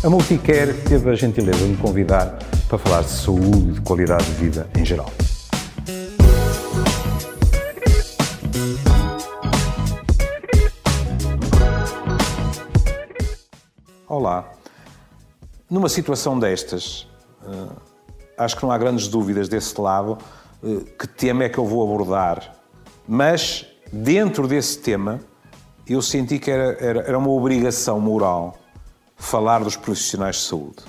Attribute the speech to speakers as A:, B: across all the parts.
A: A Multicare teve a gentileza de me convidar para falar de saúde e de qualidade de vida em geral. Olá. Numa situação destas, eh, acho que não há grandes dúvidas desse lado eh, que tema é que eu vou abordar, mas dentro desse tema eu senti que era, era, era uma obrigação moral falar dos profissionais de saúde.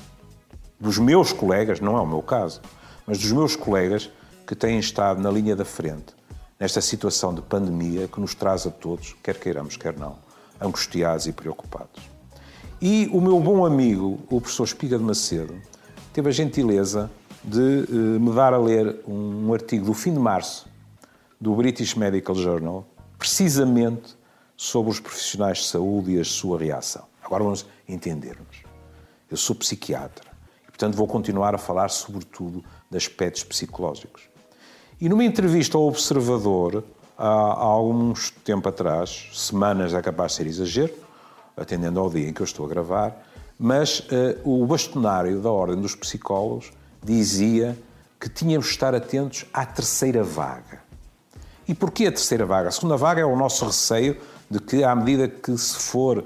A: Dos meus colegas, não é o meu caso, mas dos meus colegas que têm estado na linha da frente nesta situação de pandemia que nos traz a todos, quer queiramos, quer não, angustiados e preocupados. E o meu bom amigo, o professor Espiga de Macedo, teve a gentileza de uh, me dar a ler um, um artigo do fim de março do British Medical Journal, precisamente sobre os profissionais de saúde e a sua reação. Agora vamos entendermos. Eu sou psiquiatra e, portanto, vou continuar a falar sobretudo de aspectos psicológicos. E numa entrevista ao Observador, há, há alguns tempo atrás, semanas é capaz de ser exagero, atendendo ao dia em que eu estou a gravar, mas uh, o bastonário da Ordem dos Psicólogos dizia que tínhamos de estar atentos à terceira vaga. E porquê a terceira vaga? A segunda vaga é o nosso receio de que, à medida que se for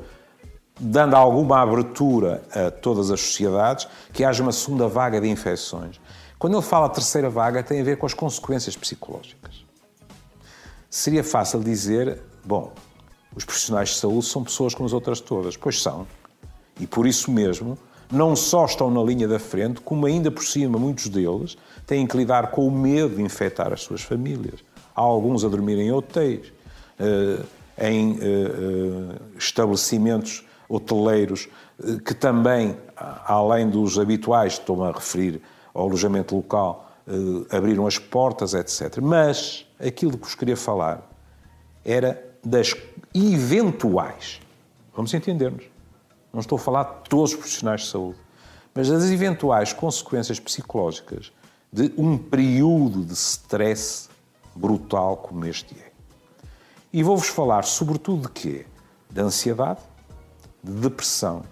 A: dando alguma abertura a todas as sociedades, que haja uma segunda vaga de infecções. Quando ele fala terceira vaga, tem a ver com as consequências psicológicas. Seria fácil dizer, bom, os profissionais de saúde são pessoas como as outras todas. Pois são. E por isso mesmo, não só estão na linha da frente, como ainda por cima, muitos deles têm que lidar com o medo de infectar as suas famílias. Há alguns a dormir em hotéis, eh, em eh, eh, estabelecimentos hoteleiros eh, que também, além dos habituais, estou-me a referir ao alojamento local, eh, abriram as portas, etc. Mas aquilo que vos queria falar era das eventuais, vamos entender-nos, não estou a falar de todos os profissionais de saúde, mas das eventuais consequências psicológicas de um período de stress brutal como este é. E vou-vos falar sobretudo de quê? De ansiedade, de depressão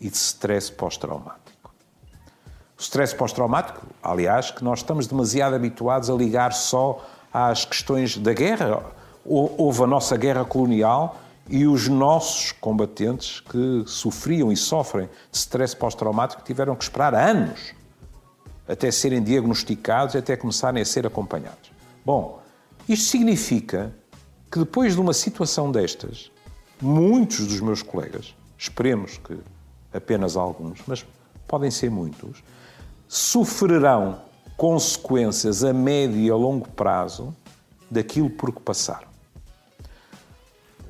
A: e de stress pós-traumático. O stress pós-traumático, aliás, que nós estamos demasiado habituados a ligar só às questões da guerra. Houve a nossa guerra colonial e os nossos combatentes que sofriam e sofrem de stress pós-traumático tiveram que esperar anos até serem diagnosticados e até começarem a ser acompanhados. Bom, isto significa que depois de uma situação destas, muitos dos meus colegas esperemos que apenas alguns, mas podem ser muitos, sofrerão consequências a médio e a longo prazo daquilo por que passaram.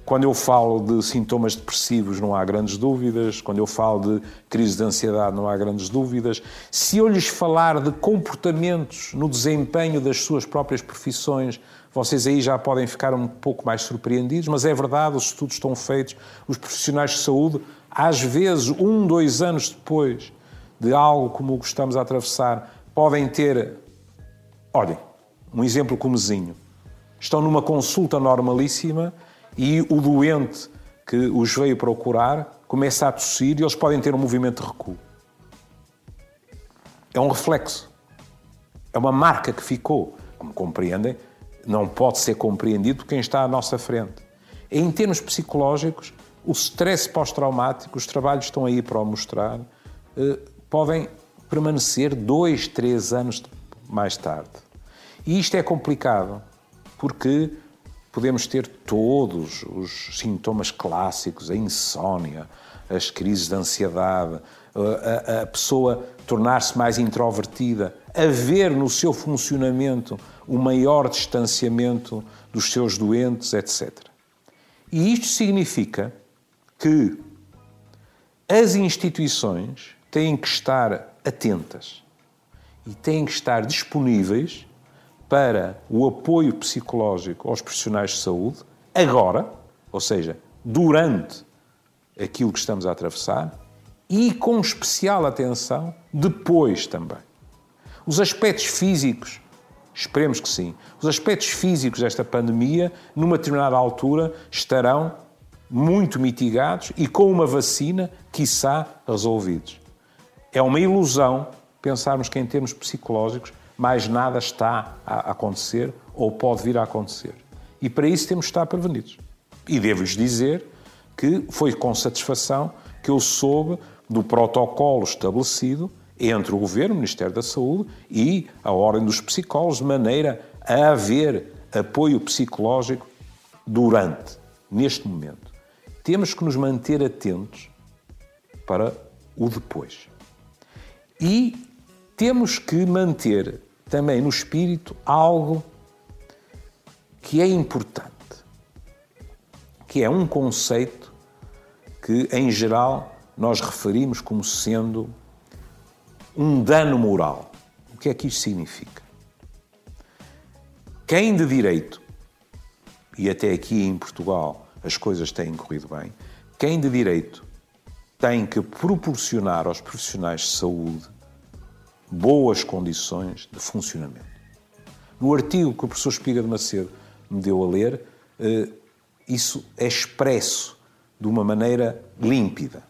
A: Quando eu falo de sintomas depressivos, não há grandes dúvidas. Quando eu falo de crise de ansiedade, não há grandes dúvidas. Se eu lhes falar de comportamentos no desempenho das suas próprias profissões, vocês aí já podem ficar um pouco mais surpreendidos, mas é verdade, os estudos estão feitos, os profissionais de saúde, às vezes, um, dois anos depois de algo como o que estamos a atravessar, podem ter, olhem, um exemplo comezinho. Estão numa consulta normalíssima e o doente que os veio procurar começa a tossir e eles podem ter um movimento de recuo. É um reflexo. É uma marca que ficou. Como compreendem, não pode ser compreendido por quem está à nossa frente. Em termos psicológicos, o stress pós-traumático, os trabalhos estão aí para o mostrar, eh, podem permanecer dois, três anos mais tarde. E isto é complicado, porque podemos ter todos os sintomas clássicos, a insónia, as crises de ansiedade, a, a pessoa tornar-se mais introvertida, haver no seu funcionamento o maior distanciamento dos seus doentes, etc. E isto significa que as instituições têm que estar atentas e têm que estar disponíveis para o apoio psicológico aos profissionais de saúde, agora, ou seja, durante aquilo que estamos a atravessar, e com especial atenção depois também. Os aspectos físicos, esperemos que sim, os aspectos físicos desta pandemia, numa determinada altura, estarão muito mitigados e com uma vacina, quiçá, resolvidos. É uma ilusão pensarmos que, em termos psicológicos, mais nada está a acontecer ou pode vir a acontecer. E para isso temos de estar prevenidos. E devo-lhes dizer que foi com satisfação que eu soube do protocolo estabelecido entre o Governo, o Ministério da Saúde e a Ordem dos Psicólogos, de maneira a haver apoio psicológico durante, neste momento. Temos que nos manter atentos para o depois. E temos que manter também no espírito algo que é importante, que é um conceito que, em geral, nós referimos como sendo um dano moral. O que é que isto significa? Quem de direito, e até aqui em Portugal as coisas têm corrido bem, quem de direito tem que proporcionar aos profissionais de saúde boas condições de funcionamento. No artigo que o professor Espiga de Macedo me deu a ler, eh, isso é expresso de uma maneira límpida.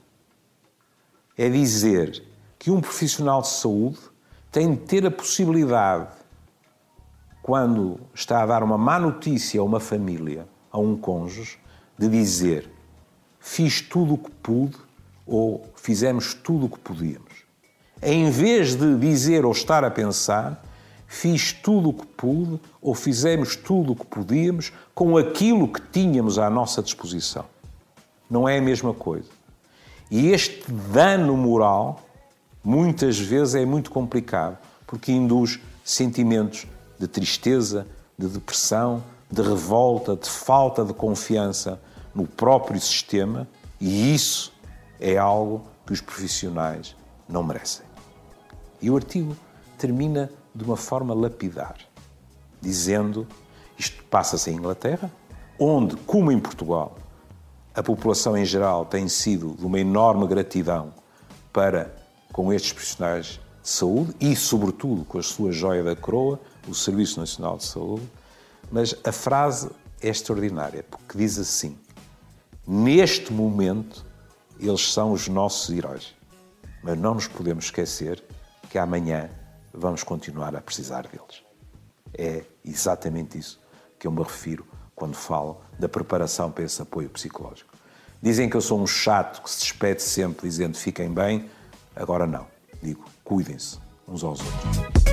A: É dizer que um profissional de saúde tem de ter a possibilidade, quando está a dar uma má notícia a uma família, a um cônjuge, de dizer: Fiz tudo o que pude ou fizemos tudo o que podíamos. Em vez de dizer ou estar a pensar, fiz tudo o que pude ou fizemos tudo o que podíamos com aquilo que tínhamos à nossa disposição. Não é a mesma coisa. E este dano moral, muitas vezes, é muito complicado, porque induz sentimentos de tristeza, de depressão, de revolta, de falta de confiança no próprio sistema, e isso é algo que os profissionais não merecem. E o artigo termina de uma forma lapidar, dizendo: isto passa-se em Inglaterra, onde, como em Portugal, a população em geral tem sido de uma enorme gratidão para com estes profissionais de saúde e, sobretudo, com a sua joia da coroa, o Serviço Nacional de Saúde. Mas a frase é extraordinária, porque diz assim: Neste momento, eles são os nossos heróis. Mas não nos podemos esquecer que amanhã vamos continuar a precisar deles. É exatamente isso que eu me refiro quando falo da preparação para esse apoio psicológico. Dizem que eu sou um chato que se despede sempre dizendo fiquem bem, agora não. Digo, cuidem-se uns aos outros.